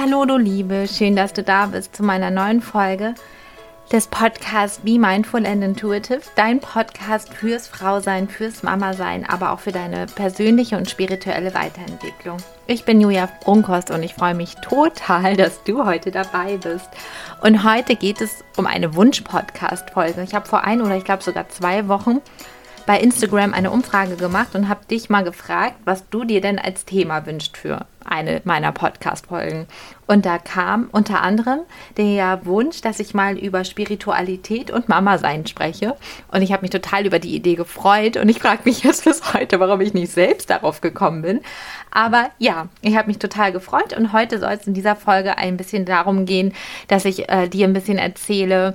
Hallo du Liebe, schön, dass du da bist zu meiner neuen Folge des Podcasts Be Mindful and Intuitive, dein Podcast fürs Frausein, fürs Mama-Sein, aber auch für deine persönliche und spirituelle Weiterentwicklung. Ich bin Julia Brunkhorst und ich freue mich total, dass du heute dabei bist. Und heute geht es um eine Wunsch-Podcast-Folge. Ich habe vor ein oder ich glaube sogar zwei Wochen bei Instagram eine Umfrage gemacht und habe dich mal gefragt, was du dir denn als Thema wünschst für eine meiner Podcast-Folgen. Und da kam unter anderem der Wunsch, dass ich mal über Spiritualität und Mama-Sein spreche. Und ich habe mich total über die Idee gefreut. Und ich frage mich jetzt bis heute, warum ich nicht selbst darauf gekommen bin. Aber ja, ich habe mich total gefreut. Und heute soll es in dieser Folge ein bisschen darum gehen, dass ich äh, dir ein bisschen erzähle,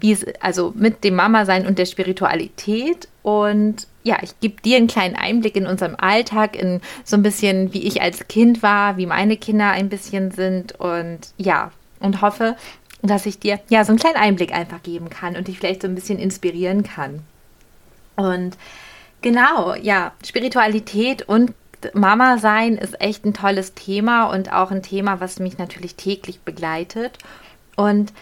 wie es also mit dem Mama-Sein und der Spiritualität. Und ja, ich gebe dir einen kleinen Einblick in unserem Alltag, in so ein bisschen, wie ich als Kind war, wie meine Kinder ein bisschen sind. Und ja, und hoffe, dass ich dir ja so einen kleinen Einblick einfach geben kann und dich vielleicht so ein bisschen inspirieren kann. Und genau, ja, Spiritualität und Mama sein ist echt ein tolles Thema und auch ein Thema, was mich natürlich täglich begleitet. Und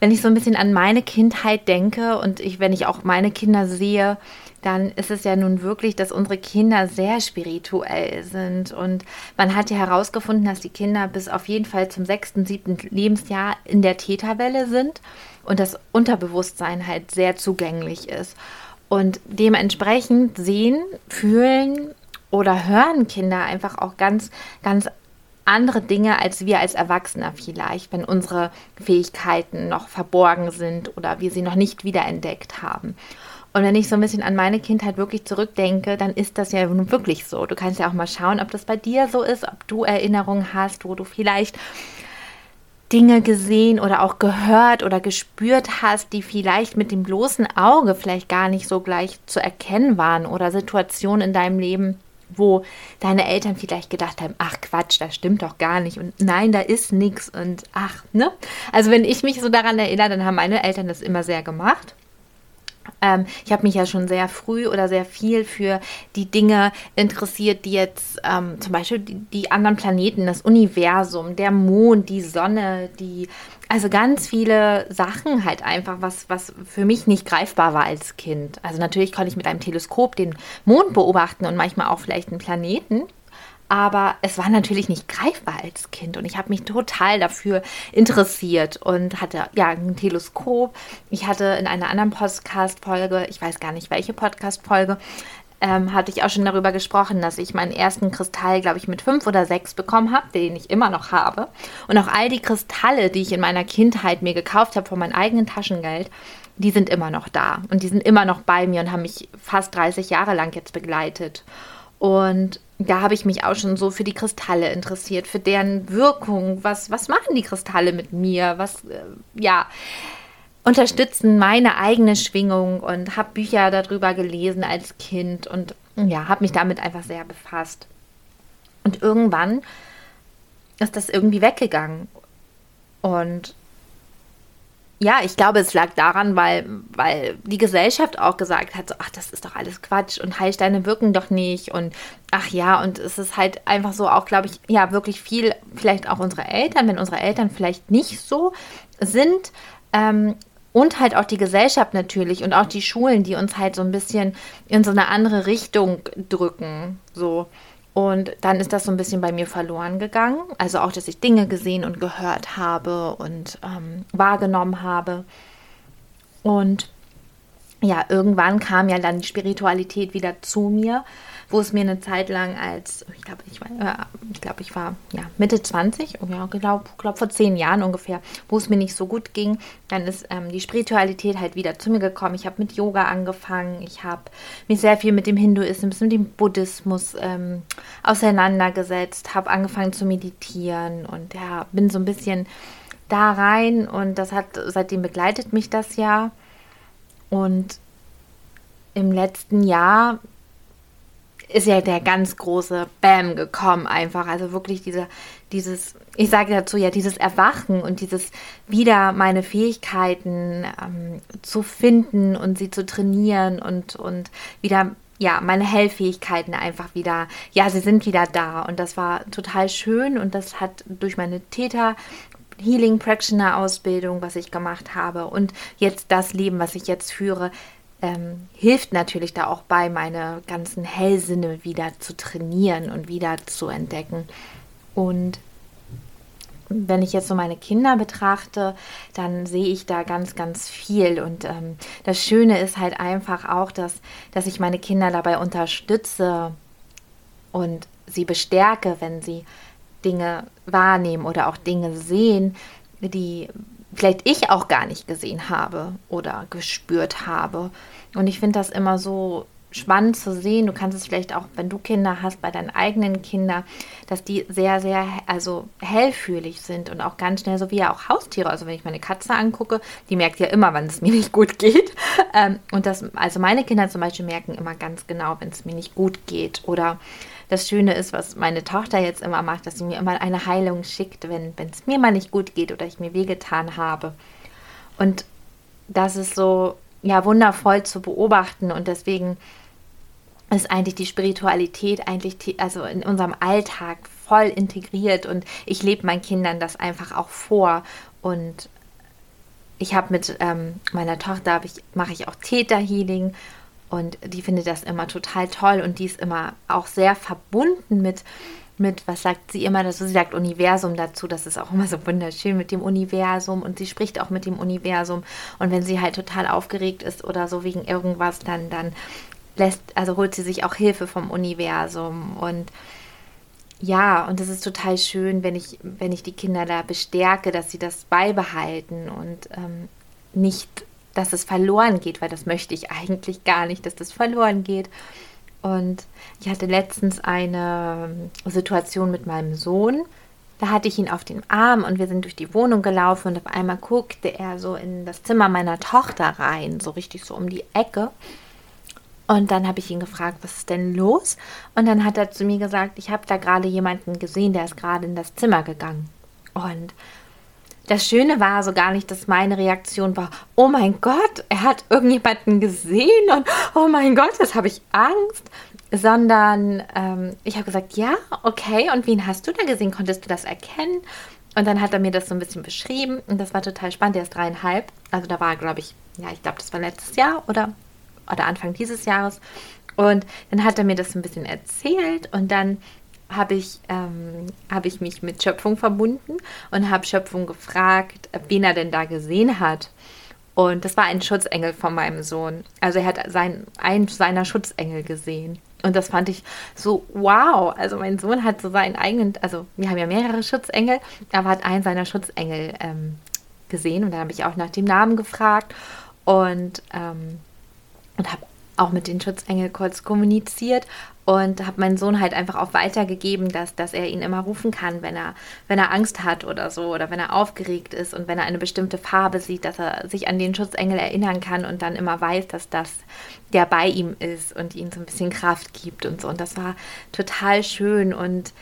wenn ich so ein bisschen an meine Kindheit denke und ich, wenn ich auch meine Kinder sehe, dann ist es ja nun wirklich, dass unsere Kinder sehr spirituell sind. Und man hat ja herausgefunden, dass die Kinder bis auf jeden Fall zum sechsten, siebten Lebensjahr in der Täterwelle sind und das Unterbewusstsein halt sehr zugänglich ist. Und dementsprechend sehen, fühlen oder hören Kinder einfach auch ganz, ganz andere Dinge als wir als Erwachsener vielleicht, wenn unsere Fähigkeiten noch verborgen sind oder wir sie noch nicht wiederentdeckt haben. Und wenn ich so ein bisschen an meine Kindheit wirklich zurückdenke, dann ist das ja nun wirklich so. Du kannst ja auch mal schauen, ob das bei dir so ist, ob du Erinnerungen hast, wo du vielleicht Dinge gesehen oder auch gehört oder gespürt hast, die vielleicht mit dem bloßen Auge vielleicht gar nicht so gleich zu erkennen waren oder Situationen in deinem Leben, wo deine Eltern vielleicht gedacht haben, ach Quatsch, das stimmt doch gar nicht und nein, da ist nichts und ach, ne? Also wenn ich mich so daran erinnere, dann haben meine Eltern das immer sehr gemacht. Ähm, ich habe mich ja schon sehr früh oder sehr viel für die Dinge interessiert, die jetzt ähm, zum Beispiel die, die, anderen Planeten, das Universum, der Mond, die Sonne, die also ganz viele Sachen halt einfach, was, was für mich nicht greifbar war als Kind. Also natürlich konnte ich mit einem Teleskop den Mond beobachten und manchmal auch vielleicht einen Planeten aber es war natürlich nicht greifbar als Kind und ich habe mich total dafür interessiert und hatte ja ein Teleskop. Ich hatte in einer anderen Podcast-Folge, ich weiß gar nicht welche Podcast-Folge, ähm, hatte ich auch schon darüber gesprochen, dass ich meinen ersten Kristall, glaube ich, mit fünf oder sechs bekommen habe, den ich immer noch habe. Und auch all die Kristalle, die ich in meiner Kindheit mir gekauft habe von meinem eigenen Taschengeld, die sind immer noch da und die sind immer noch bei mir und haben mich fast 30 Jahre lang jetzt begleitet. Und da habe ich mich auch schon so für die Kristalle interessiert, für deren Wirkung. Was, was machen die Kristalle mit mir? Was, äh, ja, unterstützen meine eigene Schwingung und habe Bücher darüber gelesen als Kind und ja, habe mich damit einfach sehr befasst. Und irgendwann ist das irgendwie weggegangen. Und ja, ich glaube, es lag daran, weil, weil die Gesellschaft auch gesagt hat, so, ach, das ist doch alles Quatsch und Heilsteine wirken doch nicht und ach ja, und es ist halt einfach so auch, glaube ich, ja, wirklich viel, vielleicht auch unsere Eltern, wenn unsere Eltern vielleicht nicht so sind, ähm, und halt auch die Gesellschaft natürlich und auch die Schulen, die uns halt so ein bisschen in so eine andere Richtung drücken, so. Und dann ist das so ein bisschen bei mir verloren gegangen. Also auch, dass ich Dinge gesehen und gehört habe und ähm, wahrgenommen habe. Und ja, irgendwann kam ja dann die Spiritualität wieder zu mir wo es mir eine Zeit lang als, ich glaube, ich war, äh, ich, glaub, ich war ja, Mitte 20, ja, glaube glaub vor zehn Jahren ungefähr, wo es mir nicht so gut ging, dann ist ähm, die Spiritualität halt wieder zu mir gekommen. Ich habe mit Yoga angefangen, ich habe mich sehr viel mit dem Hinduismus, mit dem Buddhismus ähm, auseinandergesetzt, habe angefangen zu meditieren und ja, bin so ein bisschen da rein und das hat, seitdem begleitet mich das ja. Und im letzten Jahr ist ja der ganz große Bam gekommen einfach. Also wirklich diese, dieses, ich sage dazu ja, dieses Erwachen und dieses wieder meine Fähigkeiten ähm, zu finden und sie zu trainieren und, und wieder ja, meine Hellfähigkeiten einfach wieder, ja, sie sind wieder da. Und das war total schön und das hat durch meine Täter Healing Practitioner Ausbildung, was ich gemacht habe und jetzt das Leben, was ich jetzt führe, ähm, hilft natürlich da auch bei, meine ganzen Hellsinne wieder zu trainieren und wieder zu entdecken. Und wenn ich jetzt so meine Kinder betrachte, dann sehe ich da ganz, ganz viel. Und ähm, das Schöne ist halt einfach auch, dass, dass ich meine Kinder dabei unterstütze und sie bestärke, wenn sie Dinge wahrnehmen oder auch Dinge sehen, die vielleicht ich auch gar nicht gesehen habe oder gespürt habe. Und ich finde das immer so spannend zu sehen. Du kannst es vielleicht auch, wenn du Kinder hast, bei deinen eigenen Kindern, dass die sehr, sehr also hellfühlig sind und auch ganz schnell, so wie ja auch Haustiere. Also wenn ich meine Katze angucke, die merkt ja immer, wann es mir nicht gut geht. Ähm, und das, also meine Kinder zum Beispiel merken immer ganz genau, wenn es mir nicht gut geht. Oder das Schöne ist, was meine Tochter jetzt immer macht, dass sie mir immer eine Heilung schickt, wenn es mir mal nicht gut geht oder ich mir wehgetan habe. Und das ist so ja wundervoll zu beobachten und deswegen ist eigentlich die Spiritualität eigentlich also in unserem Alltag voll integriert und ich lebe meinen Kindern das einfach auch vor und ich habe mit ähm, meiner Tochter mache ich auch Täterhealing und die findet das immer total toll und die ist immer auch sehr verbunden mit mit, was sagt sie immer dazu? Sie sagt Universum dazu, das ist auch immer so wunderschön mit dem Universum und sie spricht auch mit dem Universum. Und wenn sie halt total aufgeregt ist oder so wegen irgendwas, dann, dann lässt, also holt sie sich auch Hilfe vom Universum und ja, und es ist total schön, wenn ich, wenn ich die Kinder da bestärke, dass sie das beibehalten und ähm, nicht, dass es verloren geht, weil das möchte ich eigentlich gar nicht, dass das verloren geht. Und ich hatte letztens eine Situation mit meinem Sohn. Da hatte ich ihn auf den Arm und wir sind durch die Wohnung gelaufen und auf einmal guckte er so in das Zimmer meiner Tochter rein, so richtig so um die Ecke. Und dann habe ich ihn gefragt, was ist denn los? Und dann hat er zu mir gesagt, ich habe da gerade jemanden gesehen, der ist gerade in das Zimmer gegangen. Und das Schöne war so gar nicht, dass meine Reaktion war, oh mein Gott, er hat irgendjemanden gesehen und oh mein Gott, das habe ich Angst, sondern ähm, ich habe gesagt, ja, okay, und wen hast du da gesehen? Konntest du das erkennen? Und dann hat er mir das so ein bisschen beschrieben und das war total spannend. Der ist dreieinhalb, also da war, glaube ich, ja, ich glaube, das war letztes Jahr oder oder Anfang dieses Jahres. Und dann hat er mir das ein bisschen erzählt und dann habe ich, ähm, hab ich mich mit Schöpfung verbunden und habe Schöpfung gefragt, wen er denn da gesehen hat. Und das war ein Schutzengel von meinem Sohn. Also er hat sein, einen seiner Schutzengel gesehen. Und das fand ich so wow. Also mein Sohn hat so seinen eigenen, also wir haben ja mehrere Schutzengel, aber hat einen seiner Schutzengel ähm, gesehen. Und dann habe ich auch nach dem Namen gefragt. Und ähm, und habe auch mit den Schutzengel kurz kommuniziert und habe meinen Sohn halt einfach auch weitergegeben, dass, dass er ihn immer rufen kann, wenn er, wenn er Angst hat oder so oder wenn er aufgeregt ist und wenn er eine bestimmte Farbe sieht, dass er sich an den Schutzengel erinnern kann und dann immer weiß, dass das der bei ihm ist und ihm so ein bisschen Kraft gibt und so. Und das war total schön und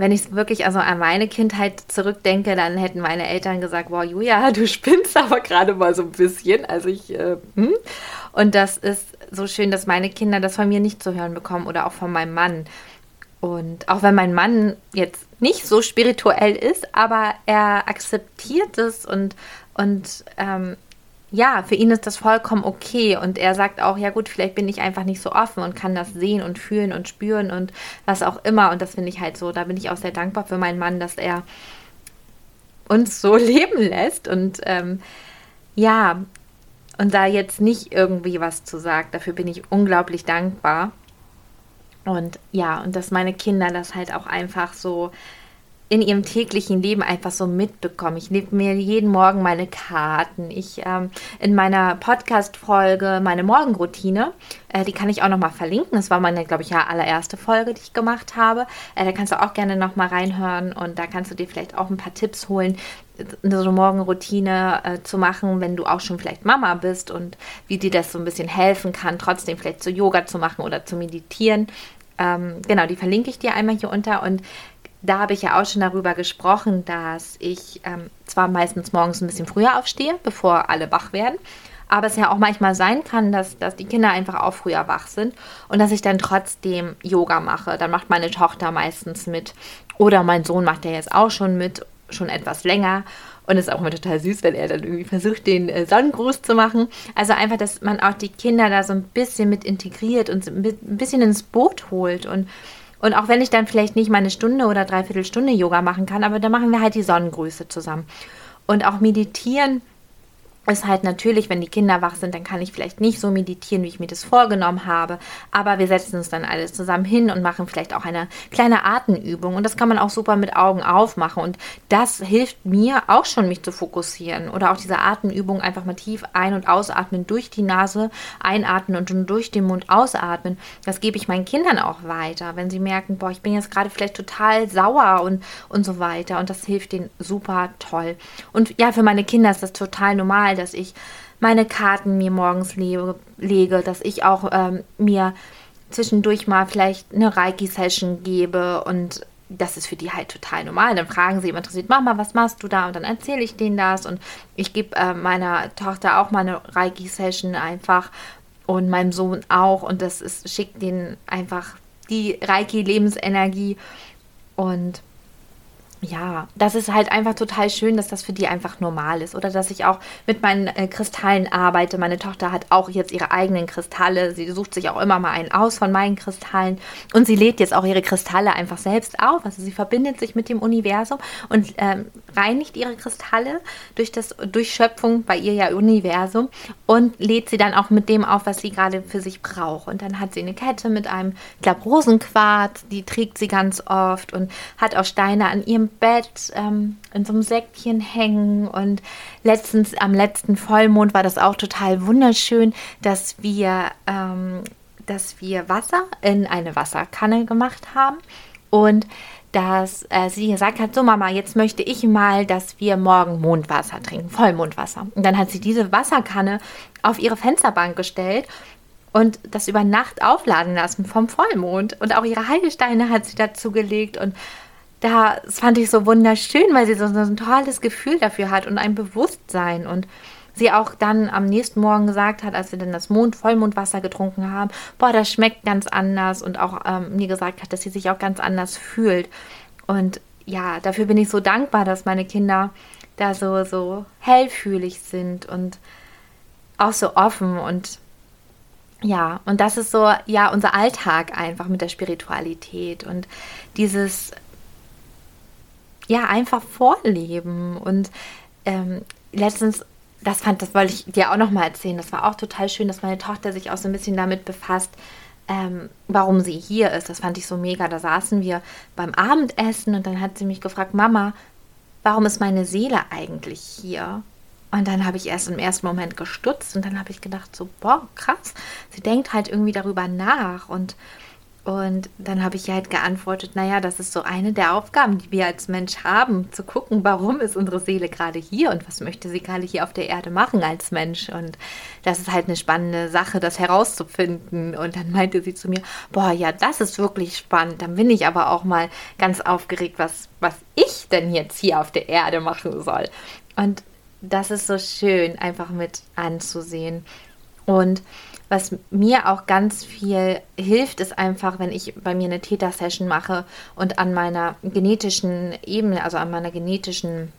wenn ich wirklich also an meine Kindheit zurückdenke, dann hätten meine Eltern gesagt, wow, Julia, du spinnst aber gerade mal so ein bisschen. Also ich, äh, hm? Und das ist so schön, dass meine Kinder das von mir nicht zu hören bekommen oder auch von meinem Mann. Und auch wenn mein Mann jetzt nicht so spirituell ist, aber er akzeptiert es und, und ähm, ja, für ihn ist das vollkommen okay. Und er sagt auch, ja gut, vielleicht bin ich einfach nicht so offen und kann das sehen und fühlen und spüren und was auch immer. Und das finde ich halt so, da bin ich auch sehr dankbar für meinen Mann, dass er uns so leben lässt. Und ähm, ja, und da jetzt nicht irgendwie was zu sagt, dafür bin ich unglaublich dankbar. Und ja, und dass meine Kinder das halt auch einfach so in ihrem täglichen Leben einfach so mitbekommen. Ich nehme mir jeden Morgen meine Karten. Ich ähm, in meiner Podcast-Folge, meine Morgenroutine, äh, die kann ich auch nochmal verlinken. Das war meine, glaube ich, ja, allererste Folge, die ich gemacht habe. Äh, da kannst du auch gerne nochmal reinhören und da kannst du dir vielleicht auch ein paar Tipps holen, so eine Morgenroutine äh, zu machen, wenn du auch schon vielleicht Mama bist und wie dir das so ein bisschen helfen kann, trotzdem vielleicht zu Yoga zu machen oder zu meditieren. Ähm, genau, die verlinke ich dir einmal hier unter und da habe ich ja auch schon darüber gesprochen, dass ich ähm, zwar meistens morgens ein bisschen früher aufstehe, bevor alle wach werden, Aber es ja auch manchmal sein kann, dass, dass die Kinder einfach auch früher wach sind und dass ich dann trotzdem Yoga mache. Dann macht meine Tochter meistens mit. Oder mein Sohn macht ja jetzt auch schon mit, schon etwas länger. Und es ist auch immer total süß, wenn er dann irgendwie versucht, den äh, Sonnengruß zu machen. Also einfach, dass man auch die Kinder da so ein bisschen mit integriert und ein bisschen ins Boot holt. Und, und auch wenn ich dann vielleicht nicht mal eine Stunde oder dreiviertel Stunde Yoga machen kann, aber dann machen wir halt die Sonnengrüße zusammen. Und auch meditieren ist halt natürlich, wenn die Kinder wach sind, dann kann ich vielleicht nicht so meditieren, wie ich mir das vorgenommen habe. Aber wir setzen uns dann alles zusammen hin und machen vielleicht auch eine kleine Atemübung. Und das kann man auch super mit Augen aufmachen. Und das hilft mir auch schon, mich zu fokussieren. Oder auch diese Atemübung einfach mal tief ein- und ausatmen durch die Nase, einatmen und dann durch den Mund ausatmen. Das gebe ich meinen Kindern auch weiter, wenn sie merken, boah, ich bin jetzt gerade vielleicht total sauer und, und so weiter. Und das hilft denen super toll. Und ja, für meine Kinder ist das total normal Mal, dass ich meine Karten mir morgens lege, lege dass ich auch ähm, mir zwischendurch mal vielleicht eine Reiki-Session gebe und das ist für die halt total normal. Dann fragen sie immer interessiert, Mama, was machst du da? Und dann erzähle ich denen das und ich gebe äh, meiner Tochter auch mal eine Reiki-Session einfach und meinem Sohn auch und das ist, schickt denen einfach die Reiki-Lebensenergie und ja, das ist halt einfach total schön, dass das für die einfach normal ist. Oder dass ich auch mit meinen äh, Kristallen arbeite. Meine Tochter hat auch jetzt ihre eigenen Kristalle. Sie sucht sich auch immer mal einen aus von meinen Kristallen. Und sie lädt jetzt auch ihre Kristalle einfach selbst auf. Also sie verbindet sich mit dem Universum und ähm, reinigt ihre Kristalle durch das durch Schöpfung bei ihr ja Universum und lädt sie dann auch mit dem auf, was sie gerade für sich braucht. Und dann hat sie eine Kette mit einem, ich glaube, Rosenquarz, die trägt sie ganz oft und hat auch Steine an ihrem Bett ähm, in so einem Säckchen hängen. Und letztens, am letzten Vollmond war das auch total wunderschön, dass wir, ähm, dass wir Wasser in eine Wasserkanne gemacht haben. Und dass äh, sie gesagt hat, so Mama, jetzt möchte ich mal, dass wir morgen Mondwasser trinken, Vollmondwasser. Und dann hat sie diese Wasserkanne auf ihre Fensterbank gestellt und das über Nacht aufladen lassen vom Vollmond. Und auch ihre Heilsteine hat sie dazu gelegt und da, das fand ich so wunderschön, weil sie so, so ein tolles Gefühl dafür hat und ein Bewusstsein und sie auch dann am nächsten Morgen gesagt hat, als wir dann das Mond, Vollmondwasser getrunken haben, boah, das schmeckt ganz anders und auch ähm, mir gesagt hat, dass sie sich auch ganz anders fühlt. Und ja, dafür bin ich so dankbar, dass meine Kinder da so, so hellfühlig sind und auch so offen und ja, und das ist so, ja, unser Alltag einfach mit der Spiritualität und dieses ja einfach vorleben. Und ähm, letztens, das fand, das wollte ich dir auch noch mal erzählen. Das war auch total schön, dass meine Tochter sich auch so ein bisschen damit befasst, ähm, warum sie hier ist. Das fand ich so mega. Da saßen wir beim Abendessen und dann hat sie mich gefragt, Mama, warum ist meine Seele eigentlich hier? Und dann habe ich erst im ersten Moment gestutzt und dann habe ich gedacht, so, boah, krass. Sie denkt halt irgendwie darüber nach und und dann habe ich halt geantwortet, naja, das ist so eine der Aufgaben, die wir als Mensch haben, zu gucken, warum ist unsere Seele gerade hier und was möchte sie gerade hier auf der Erde machen als Mensch. Und das ist halt eine spannende Sache, das herauszufinden. Und dann meinte sie zu mir, boah, ja, das ist wirklich spannend. Dann bin ich aber auch mal ganz aufgeregt, was, was ich denn jetzt hier auf der Erde machen soll. Und das ist so schön, einfach mit anzusehen. Und was mir auch ganz viel hilft, ist einfach, wenn ich bei mir eine Theta-Session mache und an meiner genetischen Ebene, also an meiner genetischen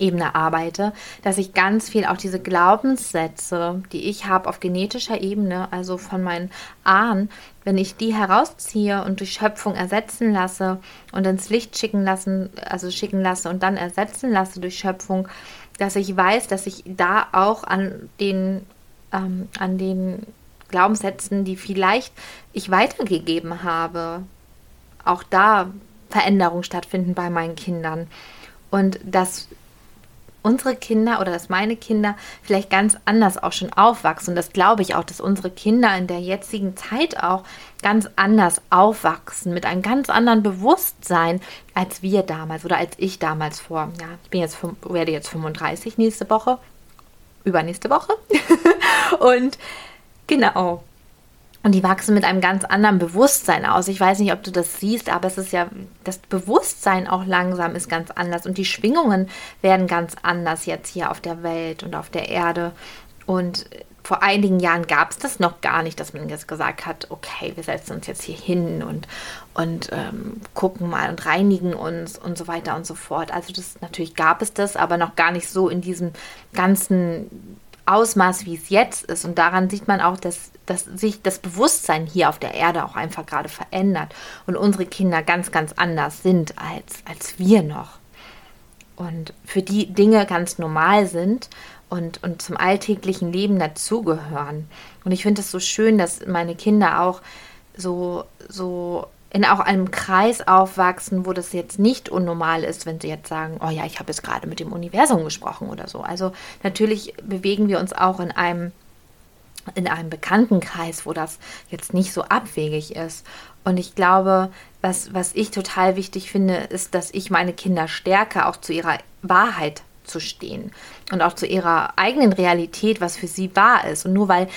Ebene arbeite, dass ich ganz viel auch diese Glaubenssätze, die ich habe auf genetischer Ebene, also von meinen Ahnen, wenn ich die herausziehe und durch Schöpfung ersetzen lasse und ins Licht schicken lassen, also schicken lasse und dann ersetzen lasse durch Schöpfung, dass ich weiß, dass ich da auch an den ähm, an den Glaubenssätzen, die vielleicht ich weitergegeben habe, auch da Veränderungen stattfinden bei meinen Kindern. Und dass unsere Kinder oder dass meine Kinder vielleicht ganz anders auch schon aufwachsen. Und das glaube ich auch, dass unsere Kinder in der jetzigen Zeit auch ganz anders aufwachsen, mit einem ganz anderen Bewusstsein als wir damals oder als ich damals vor. Ja, ich bin jetzt, werde jetzt 35 nächste Woche übernächste Woche. und genau. Und die wachsen mit einem ganz anderen Bewusstsein aus. Ich weiß nicht, ob du das siehst, aber es ist ja, das Bewusstsein auch langsam ist ganz anders und die Schwingungen werden ganz anders jetzt hier auf der Welt und auf der Erde. Und vor einigen Jahren gab es das noch gar nicht, dass man jetzt gesagt hat, okay, wir setzen uns jetzt hier hin und, und ähm, gucken mal und reinigen uns und so weiter und so fort. Also das natürlich gab es das, aber noch gar nicht so in diesem ganzen Ausmaß, wie es jetzt ist. Und daran sieht man auch, dass, dass sich das Bewusstsein hier auf der Erde auch einfach gerade verändert und unsere Kinder ganz, ganz anders sind als, als wir noch. Und für die Dinge ganz normal sind und, und zum alltäglichen Leben dazugehören. Und ich finde es so schön, dass meine Kinder auch so, so in auch einem Kreis aufwachsen, wo das jetzt nicht unnormal ist, wenn sie jetzt sagen, oh ja, ich habe jetzt gerade mit dem Universum gesprochen oder so. Also natürlich bewegen wir uns auch in einem in einem Bekanntenkreis, wo das jetzt nicht so abwegig ist. Und ich glaube, was, was ich total wichtig finde, ist, dass ich meine Kinder stärke, auch zu ihrer Wahrheit zu stehen und auch zu ihrer eigenen Realität, was für sie wahr ist. Und nur weil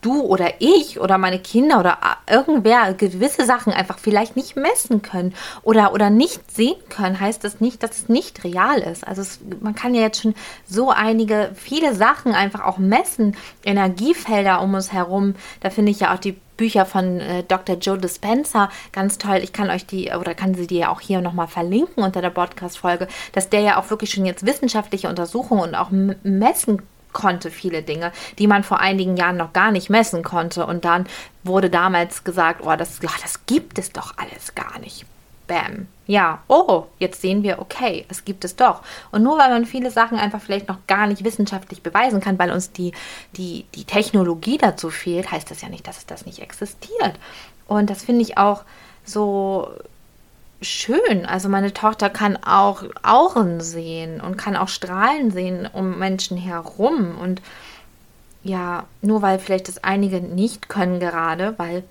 du oder ich oder meine Kinder oder irgendwer gewisse Sachen einfach vielleicht nicht messen können oder, oder nicht sehen können, heißt das nicht, dass es nicht real ist. Also es, man kann ja jetzt schon so einige, viele Sachen einfach auch messen, Energiefelder um uns herum. Da finde ich ja auch die Bücher von äh, Dr. Joe Dispenza ganz toll. Ich kann euch die oder kann sie dir auch hier nochmal verlinken unter der Podcast-Folge, dass der ja auch wirklich schon jetzt wissenschaftliche Untersuchungen und auch messen konnte viele Dinge, die man vor einigen Jahren noch gar nicht messen konnte. Und dann wurde damals gesagt, oh, das, ja, das gibt es doch alles gar nicht. Bam. Ja, oh, jetzt sehen wir, okay, es gibt es doch. Und nur weil man viele Sachen einfach vielleicht noch gar nicht wissenschaftlich beweisen kann, weil uns die, die, die Technologie dazu fehlt, heißt das ja nicht, dass das nicht existiert. Und das finde ich auch so schön. Also meine Tochter kann auch Auren sehen und kann auch Strahlen sehen um Menschen herum. Und ja, nur weil vielleicht das einige nicht können gerade, weil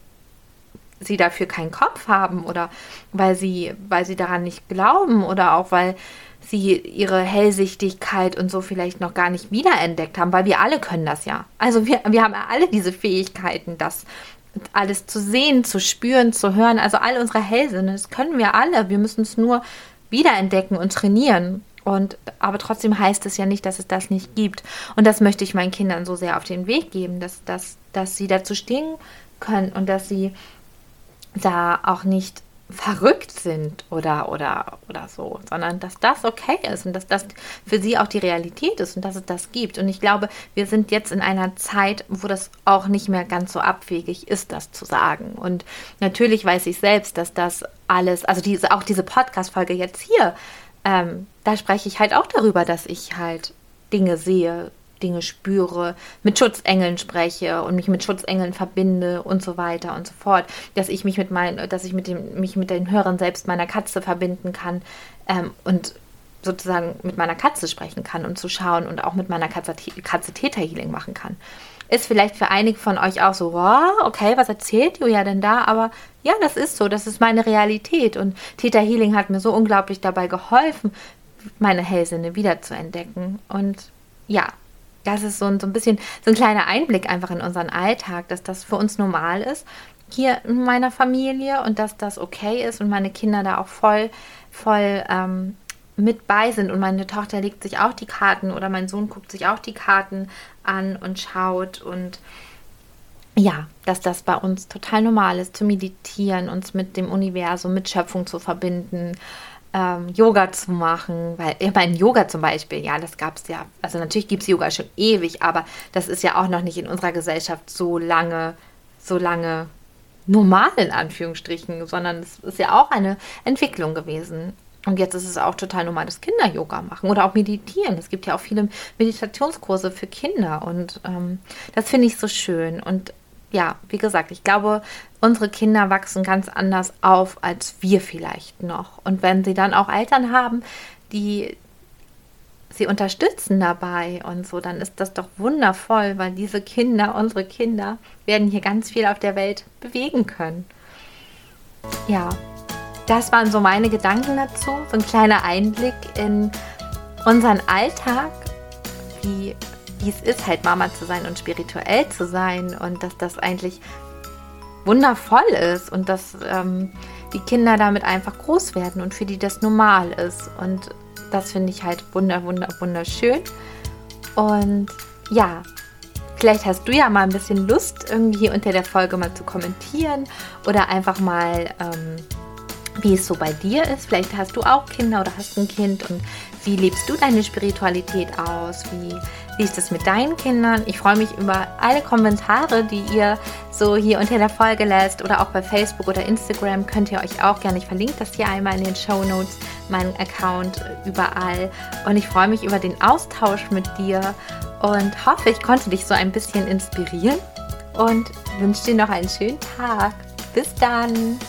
sie dafür keinen Kopf haben oder weil sie, weil sie daran nicht glauben oder auch weil sie ihre Hellsichtigkeit und so vielleicht noch gar nicht wiederentdeckt haben, weil wir alle können das ja. Also wir, wir haben ja alle diese Fähigkeiten, das alles zu sehen, zu spüren, zu hören, also all unsere Hellsinne, das können wir alle. Wir müssen es nur wiederentdecken und trainieren. Und, aber trotzdem heißt es ja nicht, dass es das nicht gibt. Und das möchte ich meinen Kindern so sehr auf den Weg geben, dass, dass, dass sie dazu stehen können und dass sie da auch nicht verrückt sind oder, oder, oder so, sondern dass das okay ist und dass das für sie auch die Realität ist und dass es das gibt. Und ich glaube, wir sind jetzt in einer Zeit, wo das auch nicht mehr ganz so abwegig ist, das zu sagen. Und natürlich weiß ich selbst, dass das alles, also diese, auch diese Podcast-Folge jetzt hier, ähm, da spreche ich halt auch darüber, dass ich halt Dinge sehe, Dinge spüre, mit Schutzengeln spreche und mich mit Schutzengeln verbinde und so weiter und so fort, dass ich mich mit meinen, dass ich mit dem, mich mit den Hörern selbst meiner Katze verbinden kann ähm, und sozusagen mit meiner Katze sprechen kann und zu schauen und auch mit meiner Katze, Katze Theta Healing machen kann. Ist vielleicht für einige von euch auch so, wow, okay, was erzählt Julia denn da? Aber ja, das ist so, das ist meine Realität. Und Theta Healing hat mir so unglaublich dabei geholfen, meine Hellsinne wiederzuentdecken. Und ja, das ist so ein, so ein bisschen so ein kleiner Einblick einfach in unseren Alltag, dass das für uns normal ist hier in meiner Familie und dass das okay ist und meine Kinder da auch voll, voll ähm, mit bei sind. Und meine Tochter legt sich auch die Karten oder mein Sohn guckt sich auch die Karten an und schaut und ja, dass das bei uns total normal ist, zu meditieren, uns mit dem Universum, mit Schöpfung zu verbinden, ähm, Yoga zu machen, weil ich meine, Yoga zum Beispiel, ja, das gab es ja, also natürlich gibt es Yoga schon ewig, aber das ist ja auch noch nicht in unserer Gesellschaft so lange, so lange normal in Anführungsstrichen, sondern es ist ja auch eine Entwicklung gewesen. Und jetzt ist es auch total normal, dass Kinder Yoga machen oder auch meditieren. Es gibt ja auch viele Meditationskurse für Kinder und ähm, das finde ich so schön. Und ja, wie gesagt, ich glaube, unsere Kinder wachsen ganz anders auf als wir vielleicht noch. Und wenn sie dann auch Eltern haben, die sie unterstützen dabei und so, dann ist das doch wundervoll, weil diese Kinder, unsere Kinder, werden hier ganz viel auf der Welt bewegen können. Ja, das waren so meine Gedanken dazu, so ein kleiner Einblick in unseren Alltag, wie wie es ist, halt Mama zu sein und spirituell zu sein und dass das eigentlich wundervoll ist und dass ähm, die Kinder damit einfach groß werden und für die das normal ist. Und das finde ich halt wunder, wunder, wunderschön. Und ja, Vielleicht hast du ja mal ein bisschen Lust, irgendwie unter der Folge mal zu kommentieren oder einfach mal, ähm, wie es so bei dir ist. Vielleicht hast du auch Kinder oder hast ein Kind und wie lebst du deine Spiritualität aus? Wie, wie ist es mit deinen Kindern? Ich freue mich über alle Kommentare, die ihr so hier unter der Folge lässt oder auch bei Facebook oder Instagram könnt ihr euch auch gerne, ich verlinke das hier einmal in den Show Notes, meinen Account überall. Und ich freue mich über den Austausch mit dir und hoffe, ich konnte dich so ein bisschen inspirieren und wünsche dir noch einen schönen Tag. Bis dann!